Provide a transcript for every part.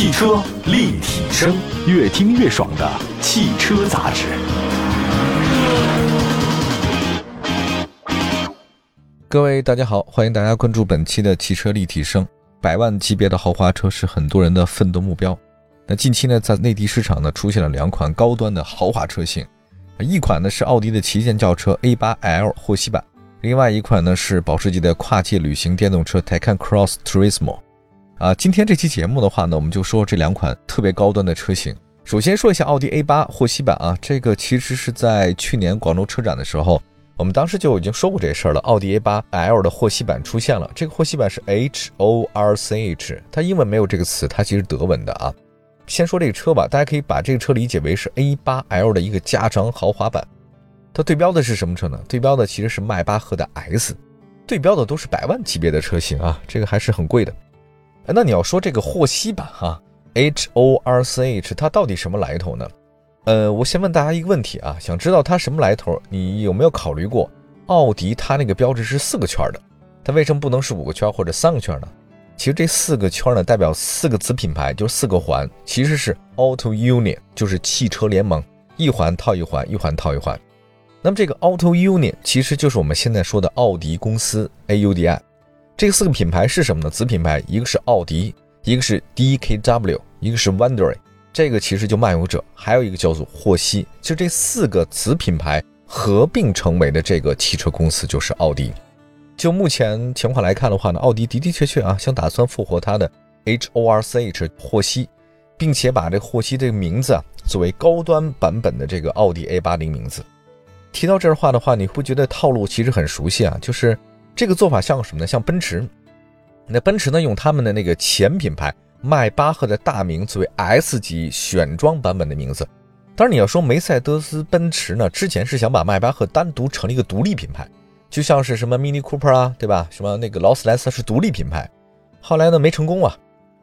汽车立体声，越听越爽的汽车杂志。各位大家好，欢迎大家关注本期的汽车立体声。百万级别的豪华车是很多人的奋斗目标。那近期呢，在内地市场呢，出现了两款高端的豪华车型，一款呢是奥迪的旗舰轿车 A8L 霍希版，另外一款呢是保时捷的跨界旅行电动车 Taycan Cross Turismo。啊，今天这期节目的话呢，我们就说这两款特别高端的车型。首先说一下奥迪 A8 霍希版啊，这个其实是在去年广州车展的时候。我们当时就已经说过这事儿了，奥迪 A8L 的霍希版出现了。这个霍希版是 H O R C H，它英文没有这个词，它其实德文的啊。先说这个车吧，大家可以把这个车理解为是 A8L 的一个加长豪华版。它对标的是什么车呢？对标的其实是迈巴赫的 S，对标的都是百万级别的车型啊，这个还是很贵的。那你要说这个霍希版哈，H O R C H，它到底什么来头呢？呃，我先问大家一个问题啊，想知道它什么来头？你有没有考虑过，奥迪它那个标志是四个圈的，它为什么不能是五个圈或者三个圈呢？其实这四个圈呢，代表四个子品牌，就是四个环，其实是 Auto Union，就是汽车联盟，一环套一环，一环套一环。那么这个 Auto Union 其实就是我们现在说的奥迪公司 AUDI。这四个品牌是什么呢？子品牌一个是奥迪，一个是 DKW，一个是 Wondering。这个其实就漫游者，还有一个叫做霍希，就这四个子品牌合并成为的这个汽车公司就是奥迪。就目前情况来看的话呢，奥迪的的确确啊，想打算复活它的 H O R C H 霍希，并且把这霍希这个名字啊作为高端版本的这个奥迪 A 八零名字。提到这儿话的话，你会觉得套路其实很熟悉啊，就是这个做法像什么呢？像奔驰，那奔驰呢用他们的那个前品牌。迈巴赫的大名作为 S 级选装版本的名字，当然你要说梅赛德斯奔驰呢，之前是想把迈巴赫单独成立一个独立品牌，就像是什么 Mini Cooper 啊，对吧？什么那个劳斯莱斯是独立品牌，后来呢没成功啊。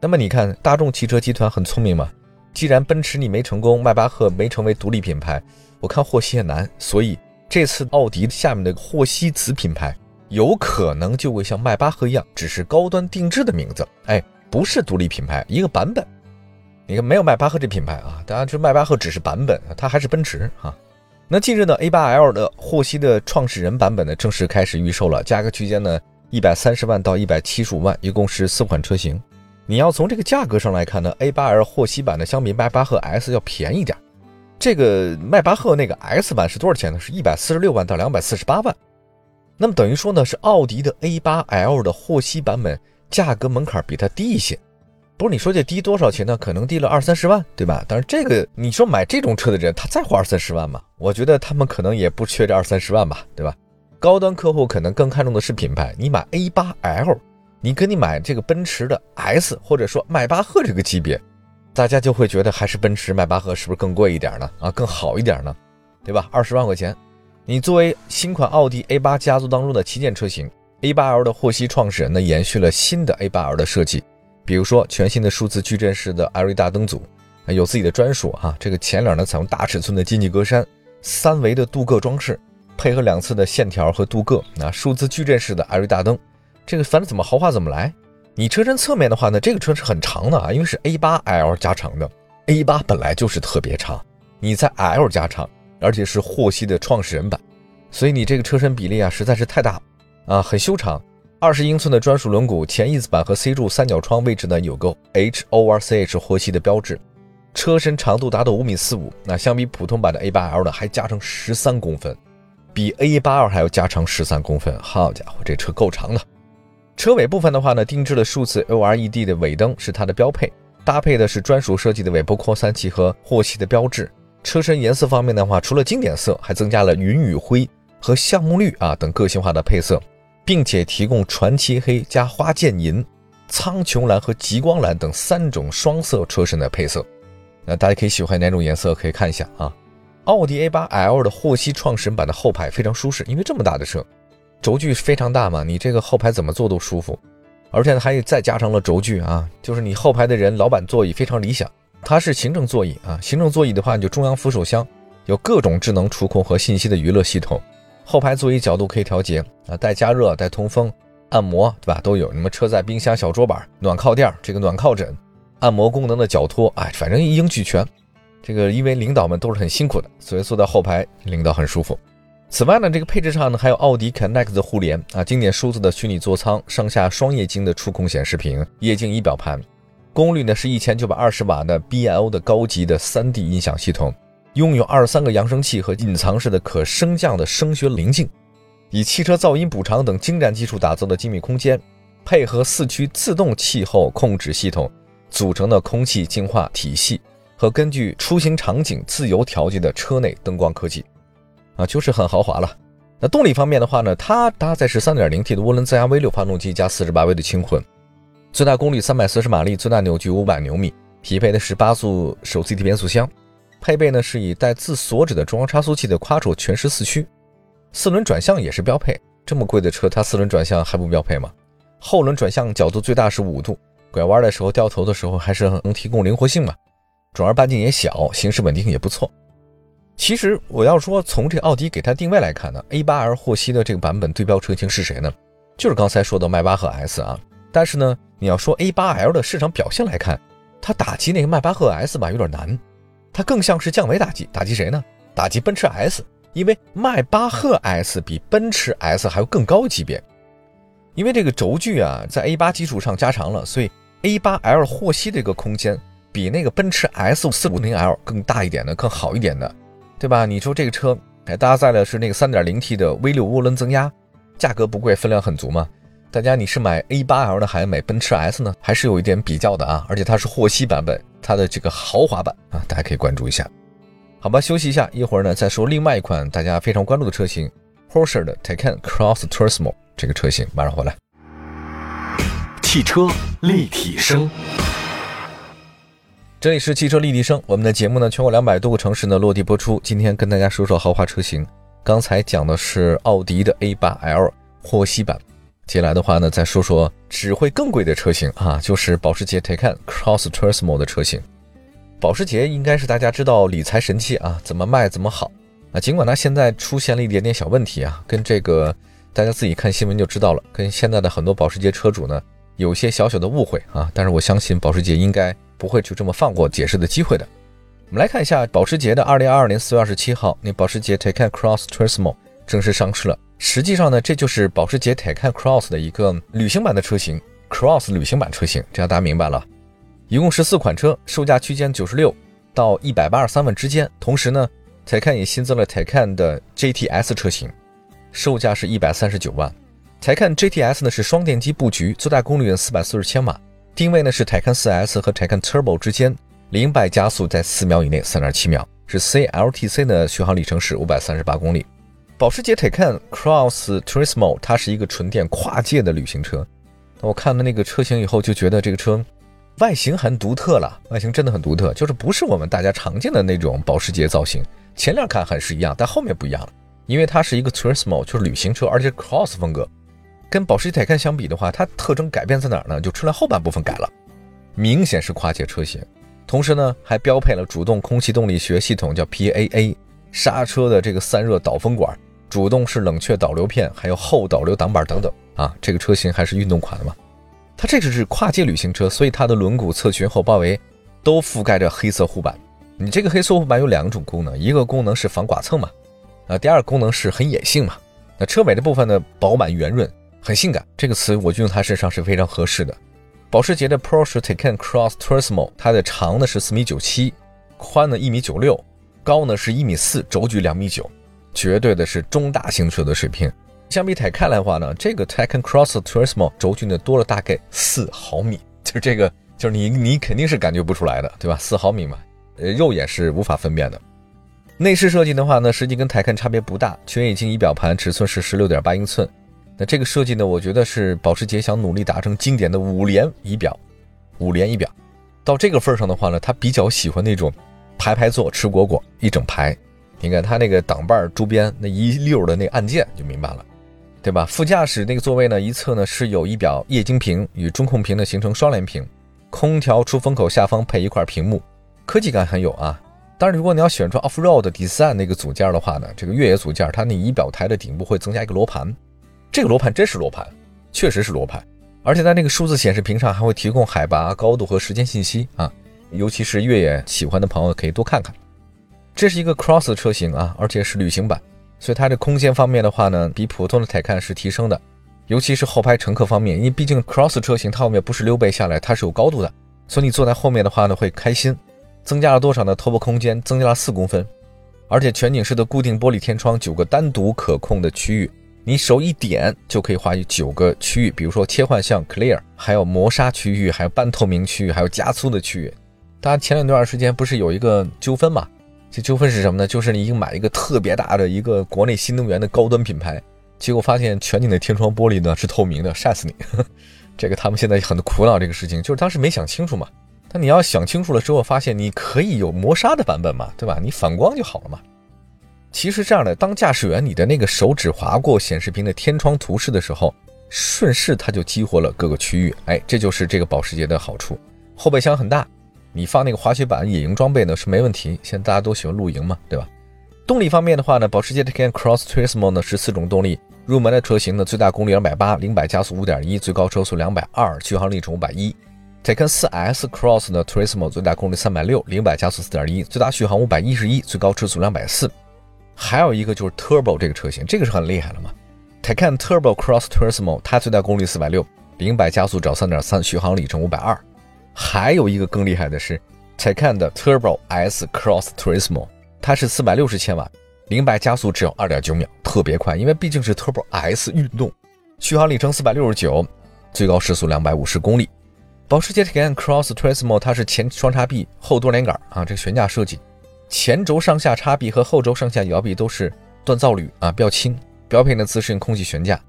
那么你看大众汽车集团很聪明嘛，既然奔驰你没成功，迈巴赫没成为独立品牌，我看霍希也难，所以这次奥迪下面的霍希子品牌有可能就会像迈巴赫一样，只是高端定制的名字，哎。不是独立品牌，一个版本。你看，没有迈巴赫这品牌啊，当然这迈巴赫只是版本，它还是奔驰啊。那近日呢，A8L 的霍希的创始人版本呢正式开始预售了，价格区间呢一百三十万到一百七十五万，一共是四款车型。你要从这个价格上来看呢，A8L 霍希版的相比迈巴赫 S 要便宜点。这个迈巴赫那个 S 版是多少钱呢？是一百四十六万到两百四十八万。那么等于说呢，是奥迪的 A8L 的霍希版本。价格门槛比它低一些，不是你说这低多少钱呢？可能低了二三十万，对吧？但是这个你说买这种车的人，他在乎二三十万吗？我觉得他们可能也不缺这二三十万吧，对吧？高端客户可能更看重的是品牌。你买 A8L，你跟你买这个奔驰的 S 或者说迈巴赫这个级别，大家就会觉得还是奔驰、迈巴赫是不是更贵一点呢？啊，更好一点呢？对吧？二十万块钱，你作为新款奥迪 A8 家族当中的旗舰车型。A8L 的获悉创始人呢，延续了新的 A8L 的设计，比如说全新的数字矩阵式的艾瑞大灯组，有自己的专属哈。这个前脸呢采用大尺寸的进气格栅，三维的镀铬装饰，配合两侧的线条和镀铬，啊，数字矩阵式的艾瑞大灯，这个反正怎么豪华怎么来。你车身侧面的话呢，这个车是很长的啊，因为是 A8L 加长的，A8 本来就是特别长，你在 L 加长，而且是霍希的创始人版，所以你这个车身比例啊实在是太大了。啊，很修长，二十英寸的专属轮毂，前翼子板和 C 柱三角窗位置呢有个 H O R C H 霍希的标志，车身长度达到五米四五，那相比普通版的 A 八 L 呢还加长十三公分，比 A 八 L 还要加长十三公分，好家伙，这车够长的。车尾部分的话呢，定制了数字 O R E D 的尾灯是它的标配，搭配的是专属设计的尾部扩散器和霍希的标志。车身颜色方面的话，除了经典色，还增加了云雨灰和橡木绿啊等个性化的配色。并且提供传奇黑加花剑银、苍穹蓝和极光蓝等三种双色车身的配色。那大家可以喜欢哪种颜色，可以看一下啊。奥迪 A8L 的霍希创始人版的后排非常舒适，因为这么大的车，轴距非常大嘛，你这个后排怎么坐都舒服。而且呢，还再加长了轴距啊，就是你后排的人老板座椅非常理想。它是行政座椅啊，行政座椅的话，你就中央扶手箱，有各种智能触控和信息的娱乐系统。后排座椅角度可以调节啊，带加热、带通风、按摩，对吧？都有。什么车载冰箱、小桌板、暖靠垫，这个暖靠枕，按摩功能的脚托，哎，反正一应俱全。这个因为领导们都是很辛苦的，所以坐在后排领导很舒服。此外呢，这个配置上呢还有奥迪 Connect 的互联啊，经典数字的虚拟座舱，上下双液晶的触控显示屏，液晶仪表盘，功率呢是一千九百二十瓦的 B L 的高级的 3D 音响系统，拥有二十三个扬声器和隐藏式的可升降的声学棱镜，以汽车噪音补偿等精湛技术打造的精密空间，配合四驱自动气候控制系统组成的空气净化体系。和根据出行场景自由调节的车内灯光科技，啊，就是很豪华了。那动力方面的话呢，它搭载是 3.0T 的涡轮增压 V6 发动机加 48V 的轻混，最大功率340马力，最大扭矩500牛米，匹配的是八速手自一体变速箱，配备呢是以带自锁止的中央差速器的 Quattro 全时四驱，四轮转向也是标配。这么贵的车，它四轮转向还不标配吗？后轮转向角度最大是五度，拐弯的时候掉头的时候还是能提供灵活性嘛。转弯半径也小，行驶稳定性也不错。其实我要说，从这奥迪给它定位来看呢，A8L 获悉的这个版本对标车型是谁呢？就是刚才说的迈巴赫 S 啊。但是呢，你要说 A8L 的市场表现来看，它打击那个迈巴赫 S 吧有点难，它更像是降维打击。打击谁呢？打击奔驰 S，因为迈巴赫 S 比奔驰 S 还要更高级别。因为这个轴距啊，在 A8 基础上加长了，所以 A8L 获悉这个空间。比那个奔驰 S 四五零 L 更大一点的、更好一点的，对吧？你说这个车还搭载的是那个三点零 T 的 V 六涡轮增压，价格不贵，分量很足嘛。大家你是买 A8L 的，还是买奔驰 S 呢？还是有一点比较的啊。而且它是霍希版本，它的这个豪华版啊，大家可以关注一下。好吧，休息一下，一会儿呢再说另外一款大家非常关注的车型，Porsche 的 Taycan Cross Turismo 这个车型，马上回来。汽车立体声。这里是汽车立体声，我们的节目呢，全国两百多个城市呢落地播出。今天跟大家说说豪华车型，刚才讲的是奥迪的 A8L 霍希版，接下来的话呢，再说说只会更贵的车型啊，就是保时捷 Taycan Cross Turismo 的车型。保时捷应该是大家知道理财神器啊，怎么卖怎么好啊。尽管它现在出现了一点点小问题啊，跟这个大家自己看新闻就知道了，跟现在的很多保时捷车主呢有些小小的误会啊。但是我相信保时捷应该。不会就这么放过解释的机会的。我们来看一下保时捷的2022年4月27号，那保时捷 Taycan Cross Turismo 正式上市了。实际上呢，这就是保时捷 Taycan Cross 的一个旅行版的车型，Cross 旅行版车型，这样大家明白了。一共十四款车，售价区间九十六到一百八十三万之间。同时呢，Taycan 也新增了 Taycan 的 GTS 车型，售价是一百三十九万。Taycan GTS 呢是双电机布局，最大功率四百四十千瓦。定位呢是 Taycan 4S 和 Taycan Turbo 之间，零百加速在四秒以内，三点七秒，是 CLTC 的续航里程是五百三十八公里。保时捷 Taycan Cross Turismo 它是一个纯电跨界的旅行车。我看了那个车型以后就觉得这个车外形很独特了，外形真的很独特，就是不是我们大家常见的那种保时捷造型。前脸看还是一样，但后面不一样了，因为它是一个 Turismo，就是旅行车，而且 Cross 风格。跟保时捷 Taycan 相比的话，它特征改变在哪儿呢？就出来后半部分改了，明显是跨界车型。同时呢，还标配了主动空气动力学系统，叫 PAA，刹车的这个散热导风管，主动式冷却导流片，还有后导流挡板等等啊。这个车型还是运动款的嘛？它这个是跨界旅行车，所以它的轮毂、侧裙、后包围都覆盖着黑色护板。你这个黑色护板有两种功能，一个功能是防剐蹭嘛，啊，第二个功能是很野性嘛。那车尾的部分呢，饱满圆润。很性感，这个词我就用它身上是非常合适的。保时捷的 Porsche Taycan Cross Turismo，它的长呢是四米九七，宽呢一米九六，高呢是一米四，轴距两米九，绝对的是中大型车的水平。相比 Taycan 来话呢，这个 Taycan Cross Turismo 轴距呢多了大概四毫米，就这个就是你你肯定是感觉不出来的，对吧？四毫米嘛，呃，肉眼是无法分辨的。内饰设计的话呢，实际跟 Taycan 差别不大，全液晶仪表盘尺寸是十六点八英寸。那这个设计呢，我觉得是保时捷想努力达成经典的五连仪表，五连仪表到这个份上的话呢，他比较喜欢那种排排坐吃果果一整排。你看它那个挡把周边那一溜的那按键就明白了，对吧？副驾驶那个座位呢，一侧呢是有仪表液晶屏与中控屏的形成双联屏，空调出风口下方配一块屏幕，科技感很有啊。当然，如果你要选出 Off Road Design 那个组件的话呢，这个越野组件它那仪表台的顶部会增加一个罗盘。这个罗盘真是罗盘，确实是罗盘，而且在那个数字显示屏上还会提供海拔、高度和时间信息啊，尤其是越野喜欢的朋友可以多看看。这是一个 Cross 车型啊，而且是旅行版，所以它的空间方面的话呢，比普通的 Taycan 是提升的，尤其是后排乘客方面，因为毕竟 Cross 车型它后面不是溜背下来，它是有高度的，所以你坐在后面的话呢会开心。增加了多少呢？头部空间增加了四公分，而且全景式的固定玻璃天窗，九个单独可控的区域。你手一点就可以划九个区域，比如说切换向 clear，还有磨砂区域，还有半透明区域，还有加粗的区域。大家前两段时间不是有一个纠纷嘛？这纠纷是什么呢？就是你已经买一个特别大的一个国内新能源的高端品牌，结果发现全景的天窗玻璃呢是透明的，晒死你！这个他们现在很苦恼这个事情，就是当时没想清楚嘛。但你要想清楚了之后，发现你可以有磨砂的版本嘛，对吧？你反光就好了嘛。其实这样的，当驾驶员你的那个手指划过显示屏的天窗图示的时候，顺势它就激活了各个区域。哎，这就是这个保时捷的好处。后备箱很大，你放那个滑雪板、野营装备呢是没问题。现在大家都喜欢露营嘛，对吧？动力方面的话呢，保时捷 Taycan Cross Turismo 呢是四种动力，入门的车型呢最大功率两百八，零百加速五点一，最高车速两百二，续航里程五百一。Taycan 4S Cross 的 Turismo 最大功率三百六，零百加速四点一，最大续航五百一十一，最高车速两百四。还有一个就是 Turbo 这个车型，这个是很厉害了嘛？Taycan Turbo Cross Turismo，它最大功率四百六，零百加速找三点三，续航里程五百二。还有一个更厉害的是 Taycan 的 Turbo S Cross Turismo，它是四百六十千瓦，零百加速只有二点九秒，特别快。因为毕竟是 Turbo S 运动，续航里程四百六十九，最高时速两百五十公里。保时捷 Taycan Cross Turismo 它是前双叉臂，后多连杆啊，这个悬架设计。前轴上下叉臂和后轴上下摇臂都是锻造铝啊，比较轻。标配的自适应空气悬架。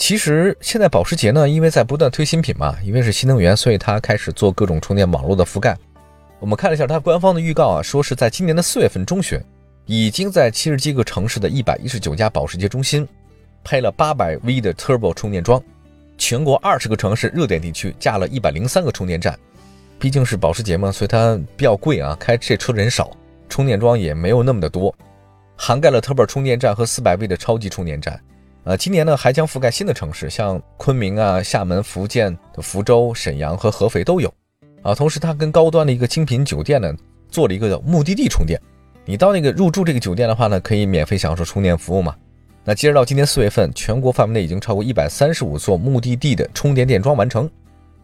其实现在保时捷呢，因为在不断推新品嘛，因为是新能源，所以它开始做各种充电网络的覆盖。我们看了一下它官方的预告啊，说是在今年的四月份中旬，已经在七十几个城市的一百一十九家保时捷中心配了八百 V 的 Turbo 充电桩，全国二十个城市热点地区架了一百零三个充电站。毕竟是保时捷嘛，所以它比较贵啊，开这车的人少。充电桩也没有那么的多，涵盖了 Turbo 充电站和四百 V 的超级充电站。呃，今年呢还将覆盖新的城市，像昆明啊、厦门、福建的福州、沈阳和合肥都有。啊，同时它跟高端的一个精品酒店呢做了一个目的地充电。你到那个入住这个酒店的话呢，可以免费享受充电服务嘛。那截止到今年四月份，全国范围内已经超过一百三十五座目的地的充电电桩完成。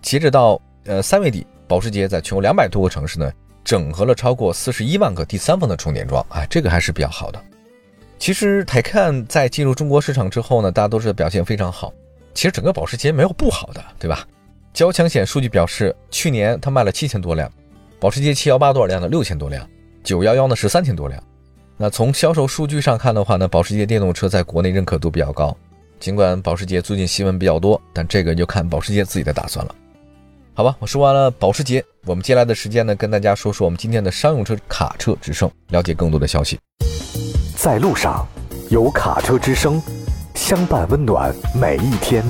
截止到呃三月底，保时捷在全国两百多个城市呢。整合了超过四十一万个第三方的充电桩，啊，这个还是比较好的。其实台看在进入中国市场之后呢，大家都知道表现非常好。其实整个保时捷没有不好的，对吧？交强险数据表示，去年它卖了七千多辆，保时捷七幺八多少辆呢？六千多辆，九幺幺呢是三千多辆。那从销售数据上看的话呢，保时捷电动车在国内认可度比较高。尽管保时捷最近新闻比较多，但这个就看保时捷自己的打算了。好吧，我说完了保时捷，我们接下来的时间呢，跟大家说说我们今天的商用车卡车之声，了解更多的消息。在路上，有卡车之声，相伴温暖每一天。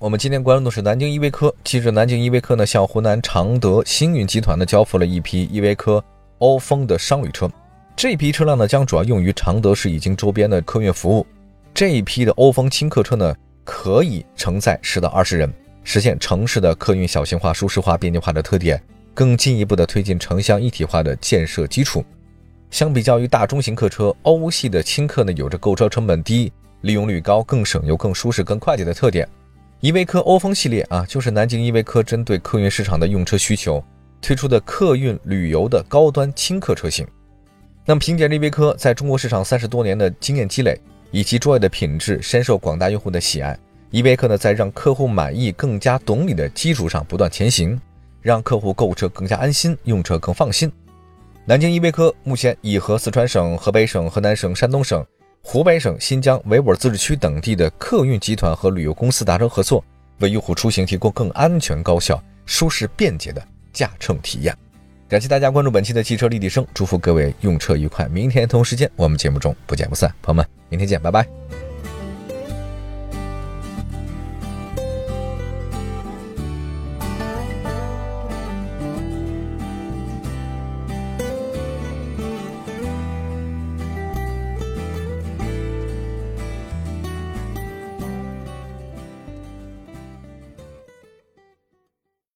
我们今天关注的是南京依维柯，记者南京依维柯呢向湖南常德星运集团呢交付了一批依维柯欧风的商旅车，这批车辆呢将主要用于常德市以及周边的客运服务。这一批的欧风轻客车呢可以承载十到二十人。实现城市的客运小型化、舒适化、便捷化的特点，更进一步的推进城乡一体化的建设基础。相比较于大中型客车，欧系的轻客呢，有着购车成本低、利用率高、更省油、更舒适、更快捷的特点。依维柯欧风系列啊，就是南京依维柯针对客运市场的用车需求推出的客运旅游的高端轻客车型。那么，凭借依维柯在中国市场三十多年的经验积累以及卓越的品质，深受广大用户的喜爱。依维柯呢，在让客户满意、更加懂你的基础上不断前行，让客户购车更加安心，用车更放心。南京依维柯目前已和四川省、河北省、河南省、山东省、湖北省、新疆维吾尔自治区等地的客运集团和旅游公司达成合作，为用户出行提供更安全、高效、舒适、便捷的驾乘体验。感谢大家关注本期的汽车立体声，祝福各位用车愉快。明天同时间，我们节目中不见不散。朋友们，明天见，拜拜。